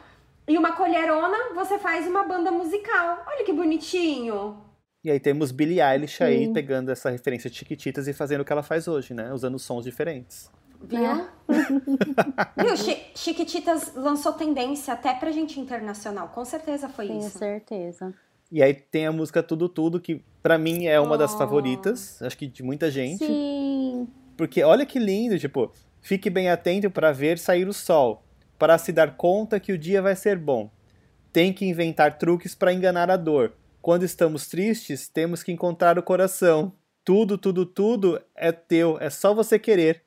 Speaker 4: E uma colherona, você faz uma banda musical. Olha que bonitinho.
Speaker 3: E aí temos Billie Eilish Sim. aí pegando essa referência de Chiquititas e fazendo o que ela faz hoje, né? Usando sons diferentes.
Speaker 4: Viu? É. Viu? Chiquititas lançou tendência até pra gente internacional. Com certeza foi
Speaker 1: Tenho
Speaker 4: isso.
Speaker 1: Com certeza.
Speaker 3: E aí tem a música Tudo Tudo, que para mim é uma oh. das favoritas, acho que de muita gente.
Speaker 1: Sim.
Speaker 3: Porque olha que lindo, tipo, fique bem atento para ver sair o sol para se dar conta que o dia vai ser bom. Tem que inventar truques para enganar a dor. Quando estamos tristes, temos que encontrar o coração. Tudo, tudo, tudo é teu, é só você querer.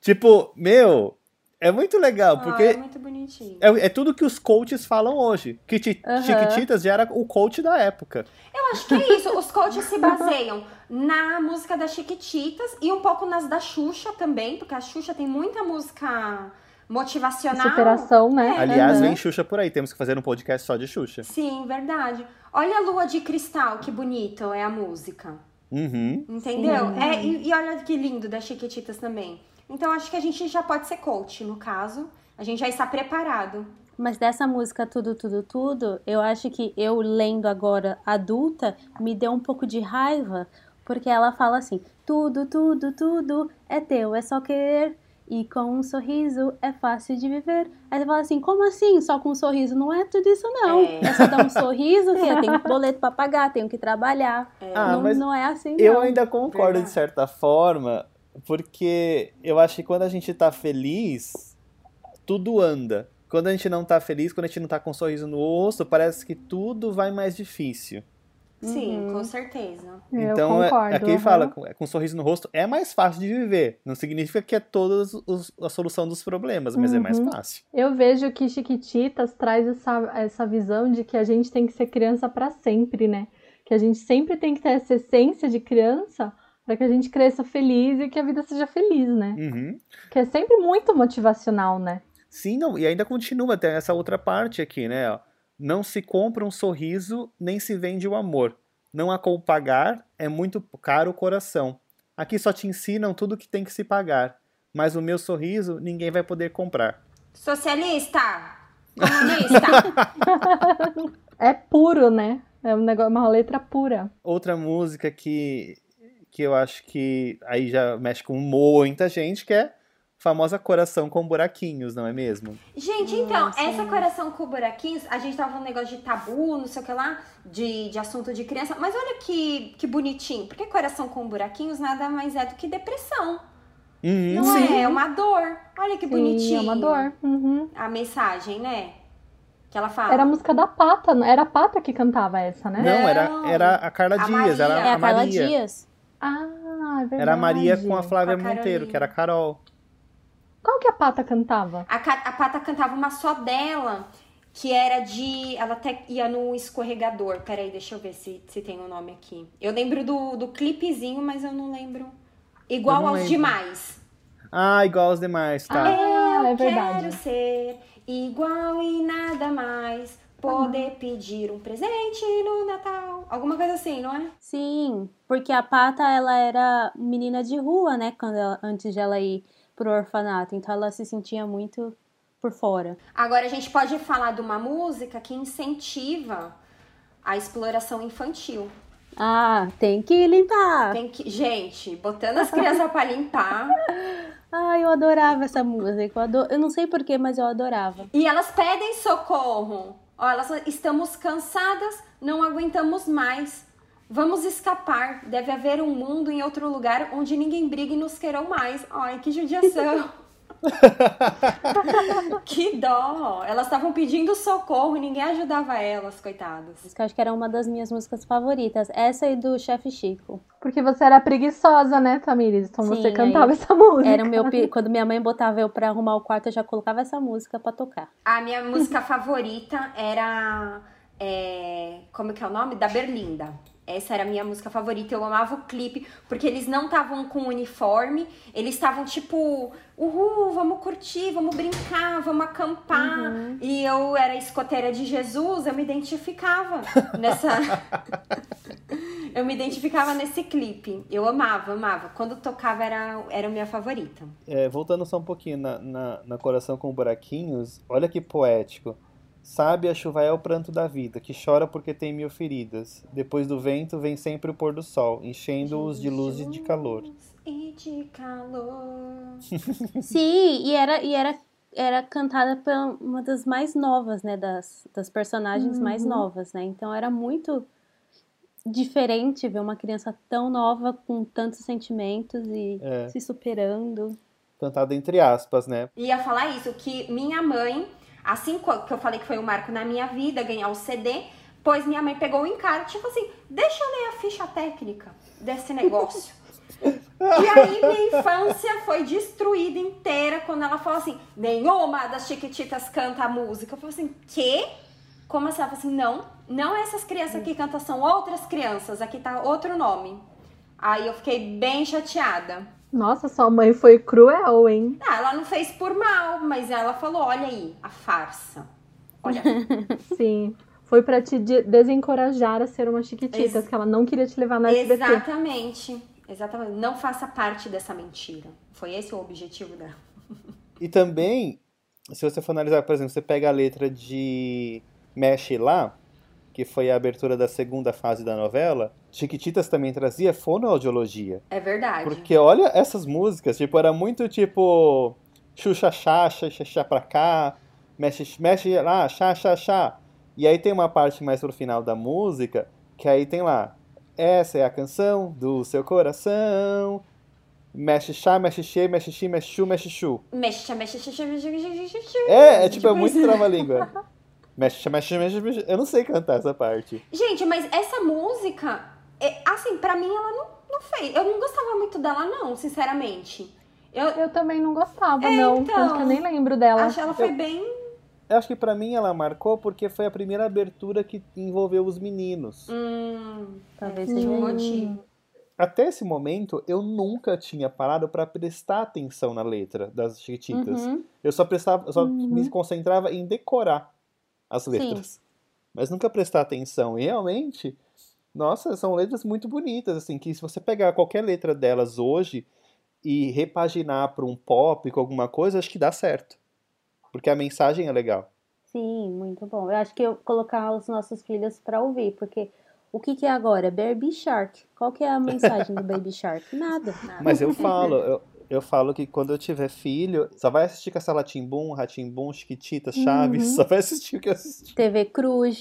Speaker 3: Tipo, meu, é muito legal,
Speaker 4: Ah,
Speaker 3: porque
Speaker 4: é muito bonitinho.
Speaker 3: é, é tudo que os coaches falam hoje. Que
Speaker 2: Aham.
Speaker 3: Chiquititas já era o coach da época.
Speaker 4: Eu acho que é isso. Os coaches se baseiam na música das Chiquititas e um pouco nas da Xuxa também, porque a Xuxa tem muita música motivacional.
Speaker 2: Superação, né?
Speaker 3: Aliás,
Speaker 2: Aham.
Speaker 3: vem Xuxa por aí. Temos que fazer um podcast só de Xuxa.
Speaker 4: Sim, verdade. Olha a lua de cristal, que bonito é a música.
Speaker 3: Uhum.
Speaker 4: Entendeu?
Speaker 2: Sim.
Speaker 4: É, e, e olha que lindo das Chiquititas também. Então acho que a gente já pode ser coach, no caso. A gente já está preparado.
Speaker 1: Mas dessa música Tudo, Tudo, Tudo, eu acho que eu lendo agora adulta, me deu um pouco de raiva, porque ela fala assim: tudo, tudo, tudo é teu, é só querer. E com um sorriso é fácil de viver. Aí você fala assim: como assim? Só com um sorriso? Não é tudo isso, não.
Speaker 4: É.
Speaker 1: É, só dar um sorriso, que eu tenho boleto pra pagar, tenho que trabalhar.
Speaker 3: Ah,
Speaker 1: não,
Speaker 3: mas
Speaker 1: não é assim,
Speaker 3: Eu
Speaker 1: não.
Speaker 3: ainda concordo
Speaker 4: Verdade.
Speaker 3: de certa forma, porque eu acho que quando a gente tá feliz, tudo anda. Quando a gente não tá feliz, quando a gente não tá com um sorriso no rosto, parece que tudo vai mais difícil.
Speaker 4: Sim,
Speaker 1: Uhum.
Speaker 4: com certeza.
Speaker 2: Eu
Speaker 3: então, é-
Speaker 2: concordo.
Speaker 3: aqui
Speaker 2: aham.
Speaker 3: fala, com, com um sorriso no rosto é mais fácil de viver. Não significa que é toda a solução dos problemas, mas é mais
Speaker 2: Uhum.
Speaker 3: fácil.
Speaker 2: Eu vejo que Chiquititas traz essa, essa visão de que a gente tem que ser criança para sempre, né? Que a gente sempre tem que ter essa essência de criança para que a gente cresça feliz e que a vida seja feliz, né?
Speaker 3: Uhum.
Speaker 2: Que é sempre muito motivacional, né?
Speaker 3: Sim, não, e ainda continua até essa outra parte aqui, né? Não se compra um sorriso, nem se vende o amor. Não há como pagar, é muito caro o coração. Aqui só te ensinam tudo que tem que se pagar. Mas o meu sorriso ninguém vai poder comprar.
Speaker 4: Socialista! Comunista!
Speaker 2: É puro, né? É um negócio, uma letra pura.
Speaker 3: Outra música que, que eu acho que aí já mexe com muita gente, que é famosa Coração com Buraquinhos, não é mesmo?
Speaker 4: gente, então,
Speaker 1: Nossa.
Speaker 4: essa coração com buraquinhos, a gente tava falando negócio de tabu, não sei o que lá, de, de assunto de criança, mas olha que, que bonitinho, porque coração com buraquinhos nada mais é do que depressão.
Speaker 3: Uhum,
Speaker 4: Não
Speaker 3: sim.
Speaker 4: é? É uma dor. Olha que
Speaker 2: Sim,
Speaker 4: bonitinho.
Speaker 2: é uma dor. Uhum.
Speaker 4: A mensagem, né? Que ela fala.
Speaker 2: Era a música da Pata, não- era a Pata que cantava essa, né?
Speaker 3: Não, era, era a Carla
Speaker 4: A
Speaker 3: Dias, era
Speaker 4: Maria.
Speaker 1: É
Speaker 3: a,
Speaker 1: a Carla
Speaker 3: Maria.
Speaker 1: Dias.
Speaker 2: Ah, é verdade.
Speaker 3: Era a Maria com a Flávia
Speaker 4: Com a
Speaker 3: Monteiro, que era a Carol.
Speaker 2: Qual que a Pata cantava?
Speaker 4: A, a Pata cantava uma só dela, que era de. Ela até ia no escorregador. Peraí, deixa eu ver se, se tem o nome aqui. Eu lembro do, do clipezinho, mas eu não lembro. Igual
Speaker 3: não
Speaker 4: aos
Speaker 3: lembro.
Speaker 4: demais.
Speaker 3: Ah, igual aos demais, tá.
Speaker 2: Ah,
Speaker 4: eu
Speaker 2: é verdade.
Speaker 4: quero ser igual e nada mais. Poder pedir um presente no Natal. Alguma coisa assim, não é?
Speaker 1: Sim, porque a Pata, ela era menina de rua, né? Quando ela- antes de ela ir pro orfanato. Então ela se sentia muito por fora.
Speaker 4: Agora a gente pode falar de uma música que incentiva a exploração infantil.
Speaker 1: Ah, tem que limpar.
Speaker 4: Tem que, gente, botando as crianças pra limpar.
Speaker 1: Ah, eu adorava essa música. Eu, ado- eu não sei porquê, mas eu adorava.
Speaker 4: E elas pedem socorro. Ó, elas estamos cansadas, não aguentamos mais. Vamos escapar. Deve haver um mundo em outro lugar onde ninguém briga e nos queiram mais. Ai, que judiação. que dó. Elas estavam pedindo socorro e ninguém ajudava elas, coitadas.
Speaker 1: Isso que eu acho que era uma das minhas músicas favoritas. Essa e do Chefe Chico.
Speaker 2: Porque você era preguiçosa, né, Tamires? Então você
Speaker 1: Sim,
Speaker 2: cantava
Speaker 1: aí
Speaker 2: essa música.
Speaker 1: Era o meu. Quando minha mãe botava eu pra arrumar o quarto, eu já colocava essa música pra tocar.
Speaker 4: A minha música favorita era. é, como que é o nome? Da Berlinda. Essa era a minha música favorita. Eu amava o clipe, porque eles não estavam com uniforme, eles estavam tipo, uhul, vamos curtir, vamos brincar, vamos acampar. E eu era escoteira de Jesus, eu me identificava nessa. eu me identificava nesse clipe. Eu amava, amava. Quando tocava era, era a minha favorita.
Speaker 3: É, voltando só um pouquinho na, na, na Coração com Buraquinhos, olha que poético. Sabe, a chuva é o pranto da vida, que chora porque tem mil feridas. Depois do vento vem sempre o pôr do sol, enchendo-os de luz e de calor.
Speaker 4: E de calor.
Speaker 1: Sim, e era, e era, era cantada por uma das mais novas, né? Das, das personagens mais novas, né? Então era muito diferente ver uma criança tão nova com tantos sentimentos e
Speaker 3: É.
Speaker 1: se superando.
Speaker 3: Cantada entre aspas, né?
Speaker 4: Ia falar isso, que minha mãe, assim que eu falei que foi um marco na minha vida, ganhar o CD, pois minha mãe pegou o encargo, tipo assim, deixa eu ler a ficha técnica desse negócio. e aí minha infância foi destruída inteira quando ela falou assim, nenhuma das chiquititas canta a música. Eu falei assim, quê? Como assim? Ela falou assim, não, não essas crianças que cantam, são outras crianças, aqui tá outro nome. Aí eu fiquei bem chateada.
Speaker 2: Nossa, sua mãe foi cruel, hein?
Speaker 4: Ah, ela não fez por mal, mas ela falou, olha aí, a farsa. Olha.
Speaker 2: Sim. Foi para te desencorajar a ser uma chiquitita, Ex que ela não queria te levar na SBT.
Speaker 4: Exatamente. Exatamente. Não faça parte dessa mentira. Foi esse o objetivo dela.
Speaker 3: E também, se você for analisar, por exemplo, você pega a letra de Mexe Lá, que foi a abertura da segunda fase da novela, Chiquititas também trazia fonoaudiologia.
Speaker 4: É verdade.
Speaker 3: Porque olha essas músicas, tipo, era muito tipo xuxa xuxa chá pra cá, mexe, mexe lá, chá, chá, chá. E aí tem uma parte mais pro final da música, que aí tem lá, essa é a canção do seu coração. Mexe chá, mexe che, mexe chi, mexe chu, mexe chu.
Speaker 4: Mexe, mexe, mexe, mexe, mexe,
Speaker 3: É, é tipo, é muito trava-língua. Mexe, mexe, mexe, mexe. Eu não sei cantar essa parte.
Speaker 4: Gente, mas essa música, é, assim, pra mim ela não, não fez. Eu não gostava muito dela, não, sinceramente.
Speaker 2: Eu, eu também não gostava, é, não. Então, Tanto que eu nem lembro dela.
Speaker 4: Acho que ela foi
Speaker 3: eu...
Speaker 4: bem
Speaker 3: eu acho que para mim ela marcou porque foi a primeira abertura que envolveu os meninos.
Speaker 4: Hum, talvez seja um motivo.
Speaker 3: Até esse momento, eu nunca tinha parado para prestar atenção na letra das Chiquititas. Uhum. Eu só prestava, eu só uhum. me concentrava em decorar as letras. Sim. Mas nunca prestar atenção. E realmente, nossa, são letras muito bonitas, assim, que se você pegar qualquer letra delas hoje e repaginar para um pop com alguma coisa, acho que dá certo. Porque a mensagem é legal.
Speaker 1: Sim, muito bom. Eu acho que eu colocar os nossos filhos para ouvir, porque o que, que, é agora? Baby Shark. Qual que é a mensagem do Baby Shark? Nada. nada.
Speaker 3: Mas eu falo, eu, eu falo que quando eu tiver filho, só vai assistir Castela Timbum, Ratimbum, Chiquititas, Chaves, uhum. só vai assistir o que eu assisti.
Speaker 1: TV Cruz.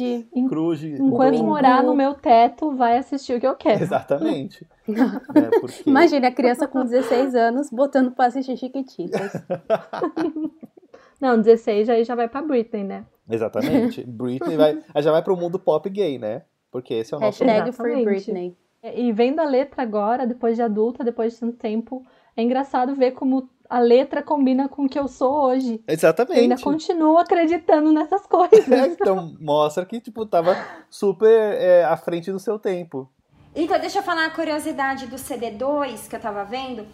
Speaker 3: Cruz.
Speaker 2: Enquanto morar no meu teto, vai assistir o que eu quero.
Speaker 3: Exatamente. é,
Speaker 1: porque... Imagina a criança com 16 anos botando pra assistir Chiquititas.
Speaker 2: Não, 16 aí já vai pra Britney, né?
Speaker 3: Exatamente. Britney vai, já vai pro mundo pop gay, né? Porque esse é o nosso...
Speaker 1: Hashtag Free Britney.
Speaker 2: E vendo a letra agora, depois de adulta, depois de tanto tempo, é engraçado ver como a letra combina com o que eu sou hoje.
Speaker 3: Exatamente.
Speaker 2: Eu ainda continuo acreditando nessas coisas.
Speaker 3: É, então, mostra que, tipo, tava super é, à frente do seu tempo.
Speaker 4: Então, deixa eu falar a curiosidade do CD2 que eu tava vendo.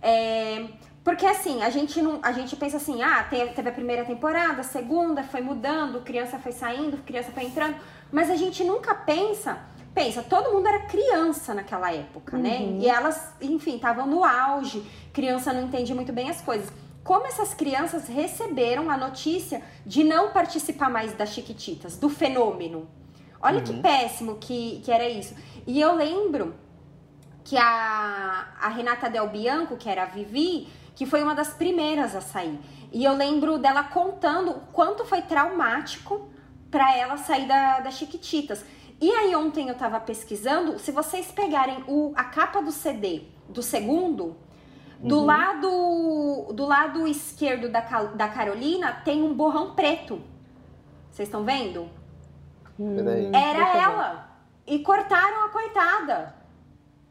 Speaker 4: É, porque assim, a gente não, a gente pensa assim, ah, teve a primeira temporada, a segunda foi mudando, criança foi saindo, criança foi entrando, mas a gente nunca pensa, pensa, todo mundo era criança naquela época, né? uhum. né? E elas, enfim, estavam no auge, criança não entende muito bem as coisas. Como essas crianças receberam a notícia de não participar mais das Chiquititas, do fenômeno. Olha uhum. que péssimo que, que era isso. E eu lembro que a, a Renata Del Bianco, que era a Vivi, que foi uma das primeiras a sair. E eu lembro dela contando o quanto foi traumático para ela sair da, das Chiquititas. E aí ontem eu tava pesquisando, se vocês pegarem o, a capa do CD do segundo, do uhum. lado do lado esquerdo da, da Carolina tem um borrão preto. Vocês estão vendo?
Speaker 3: Hum,
Speaker 4: Era ela. E cortaram a coitada.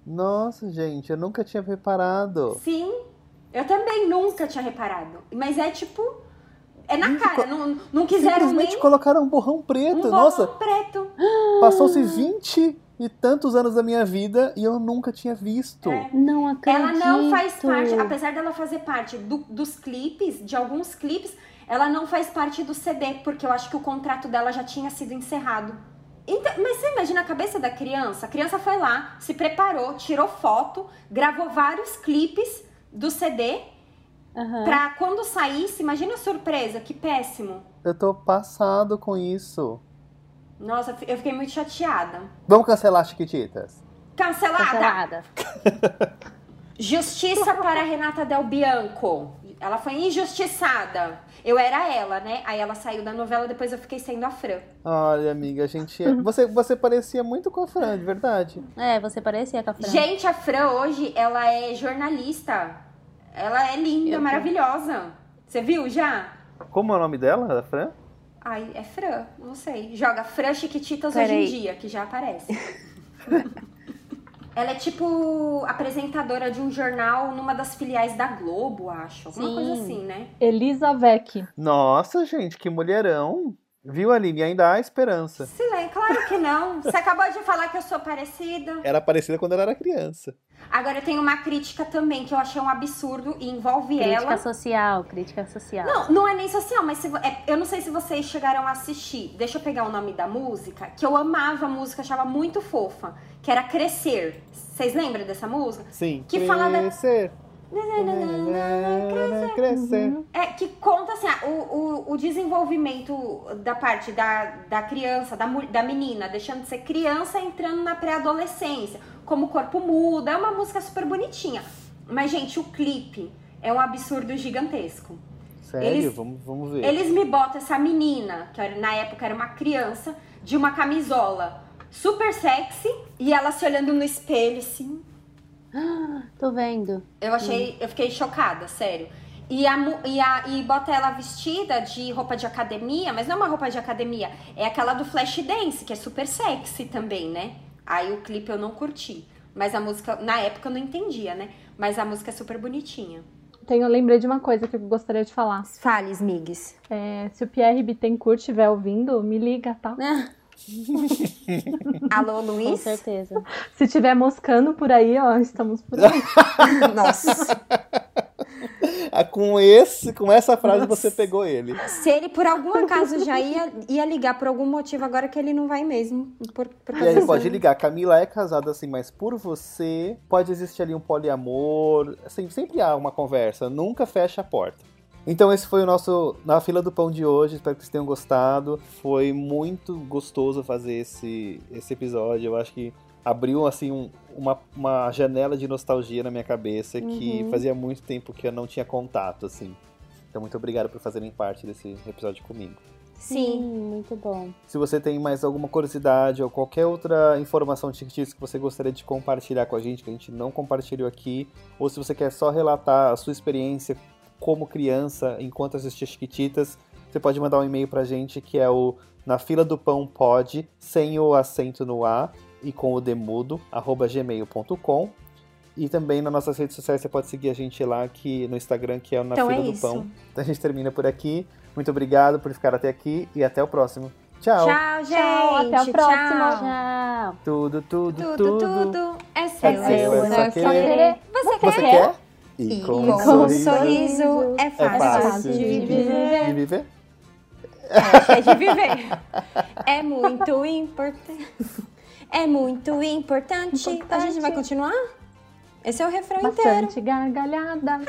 Speaker 3: Nossa, gente, eu nunca tinha reparado.
Speaker 4: Sim. Eu também nunca tinha reparado. Mas é tipo. É na cara, não, não quiseram
Speaker 3: Simplesmente
Speaker 4: nem...
Speaker 3: colocaram um borrão preto, um borrão nossa.
Speaker 4: preto.
Speaker 3: Passou-se 20 e tantos anos da minha vida e eu nunca tinha visto. É.
Speaker 1: Não acredito.
Speaker 4: Ela não faz parte, apesar dela fazer parte do, dos clipes, de alguns clipes, ela não faz parte do CD, porque eu acho que o contrato dela já tinha sido encerrado. Então, mas você imagina a cabeça da criança? A criança foi lá, se preparou, tirou foto, gravou vários clipes do CD uhum. pra quando saísse, imagina a surpresa, que péssimo.
Speaker 3: Eu tô passado com isso.
Speaker 4: Nossa, eu fiquei muito chateada.
Speaker 3: Vamos cancelar Chiquititas?
Speaker 4: Cancelada! Cancelada. Justiça para Renata Del Bianco. Ela foi injustiçada. Eu era ela, né? Aí ela saiu da novela, depois eu fiquei sendo a Fran.
Speaker 3: Olha, amiga, a gente. É- você, você parecia muito com a Fran, de verdade.
Speaker 1: É, você parecia com a Fran.
Speaker 4: Gente, a Fran hoje, ela é jornalista Ela é linda,
Speaker 1: Eu-
Speaker 4: maravilhosa. Você viu já?
Speaker 3: Como é o nome dela, da Fran?
Speaker 4: Ai, é Fran, não sei. Joga Fran Chiquititas
Speaker 1: Peraí.
Speaker 4: hoje em dia, que já aparece. Ela é tipo apresentadora de um jornal numa das filiais da Globo, acho. Alguma
Speaker 1: Sim.
Speaker 4: coisa assim, né?
Speaker 2: Elisa Vec.
Speaker 3: Nossa, gente, que mulherão. Viu, Aline? Ainda há esperança.
Speaker 4: Silêncio, claro que não. Você acabou de falar que eu sou parecida.
Speaker 3: Era parecida quando ela era criança.
Speaker 4: Agora eu tenho uma crítica também que eu achei um absurdo e envolve
Speaker 1: Crítica
Speaker 4: ela.
Speaker 1: social, crítica social.
Speaker 4: Não, não é nem social, mas se é- eu não sei se vocês chegaram a assistir. Deixa eu pegar o nome da música, que eu amava a música, achava muito fofa, que era Crescer. Vocês lembram dessa música?
Speaker 3: Sim.
Speaker 4: Que fala da-
Speaker 3: Crescer. Crescer.
Speaker 4: É, que conta assim, ah, o, o, o desenvolvimento da parte da, da criança, da, da menina, deixando de ser criança entrando na pré-adolescência, como o corpo muda. É uma música super bonitinha. Mas, gente, o clipe é um absurdo gigantesco.
Speaker 3: Sério?
Speaker 4: Eles-
Speaker 3: Vamos, vamos ver.
Speaker 4: Eles me botam essa menina, que era- na época era uma criança, de uma camisola super sexy, e ela se olhando no espelho, assim.
Speaker 1: Tô vendo.
Speaker 4: Eu achei, eu fiquei chocada, sério. E, a, e, a, e bota ela vestida de roupa de academia, mas não é uma roupa de academia, é aquela do Flashdance, que é super sexy também, né? Aí o clipe eu não curti. Mas a música, na época eu não entendia, né? Mas a música é super bonitinha.
Speaker 2: Tenho, eu lembrei de uma coisa que eu gostaria de falar.
Speaker 4: Fale, Smigs.
Speaker 2: É, se o Pierre Bittencourt estiver ouvindo, me liga, tá?
Speaker 4: Alô,
Speaker 1: Com
Speaker 4: Luiz?
Speaker 1: certeza.
Speaker 2: Se estiver moscando por aí, ó, estamos por aí.
Speaker 4: Nossa.
Speaker 3: Com, esse, com essa frase
Speaker 4: Nossa.
Speaker 3: você pegou ele.
Speaker 4: Se ele por algum acaso já ia, ia ligar por algum motivo, agora que ele não vai mesmo. Por, por
Speaker 3: E aí pode ligar, Camila é casada assim, mas por você pode existir ali um poliamor, assim, sempre há uma conversa, nunca fecha a porta. Então esse foi o nosso Na Fila do Pão de hoje, espero que vocês tenham gostado. Foi muito gostoso fazer esse, esse episódio, eu acho que abriu assim um- uma, uma janela de nostalgia na minha cabeça que fazia muito tempo que eu não tinha contato, assim. Então muito obrigado por fazerem parte desse episódio comigo.
Speaker 4: Sim.
Speaker 1: muito bom.
Speaker 3: Se você tem mais alguma curiosidade ou qualquer outra informação de Chiquititas que você gostaria de compartilhar com a gente, que a gente não compartilhou aqui, ou se você quer só relatar a sua experiência como criança enquanto assistia Chiquititas, você pode mandar um e-mail pra gente que é o na fila do pão pod, sem o acento no A e com o demudo, arroba gmail.com. E também nas nossas redes sociais você pode seguir a gente lá que, no Instagram, que é o Na
Speaker 4: Então
Speaker 3: Fila
Speaker 4: é
Speaker 3: do
Speaker 4: isso.
Speaker 3: Pão. Então a gente termina por aqui. Muito obrigado por ficar até aqui e até o próximo. Tchau.
Speaker 4: Tchau, gente.
Speaker 2: Tchau, até a próxima.
Speaker 4: Tchau.
Speaker 1: Tchau.
Speaker 3: Tudo, tudo,
Speaker 4: Tudo,
Speaker 3: tudo.
Speaker 4: tudo é
Speaker 3: É
Speaker 4: seu.
Speaker 3: seu, é só
Speaker 2: querer.
Speaker 4: Você
Speaker 3: Você
Speaker 4: quer?
Speaker 3: quer?
Speaker 4: E
Speaker 3: com
Speaker 4: com
Speaker 3: um sorriso.
Speaker 4: sorriso é
Speaker 3: É
Speaker 4: fácil,
Speaker 3: fácil de
Speaker 4: viver.
Speaker 3: De viver?
Speaker 4: É de viver. É muito importante. É muito importante. A gente vai continuar? Esse é o refrão inteiro.
Speaker 2: Bastante gargalhada.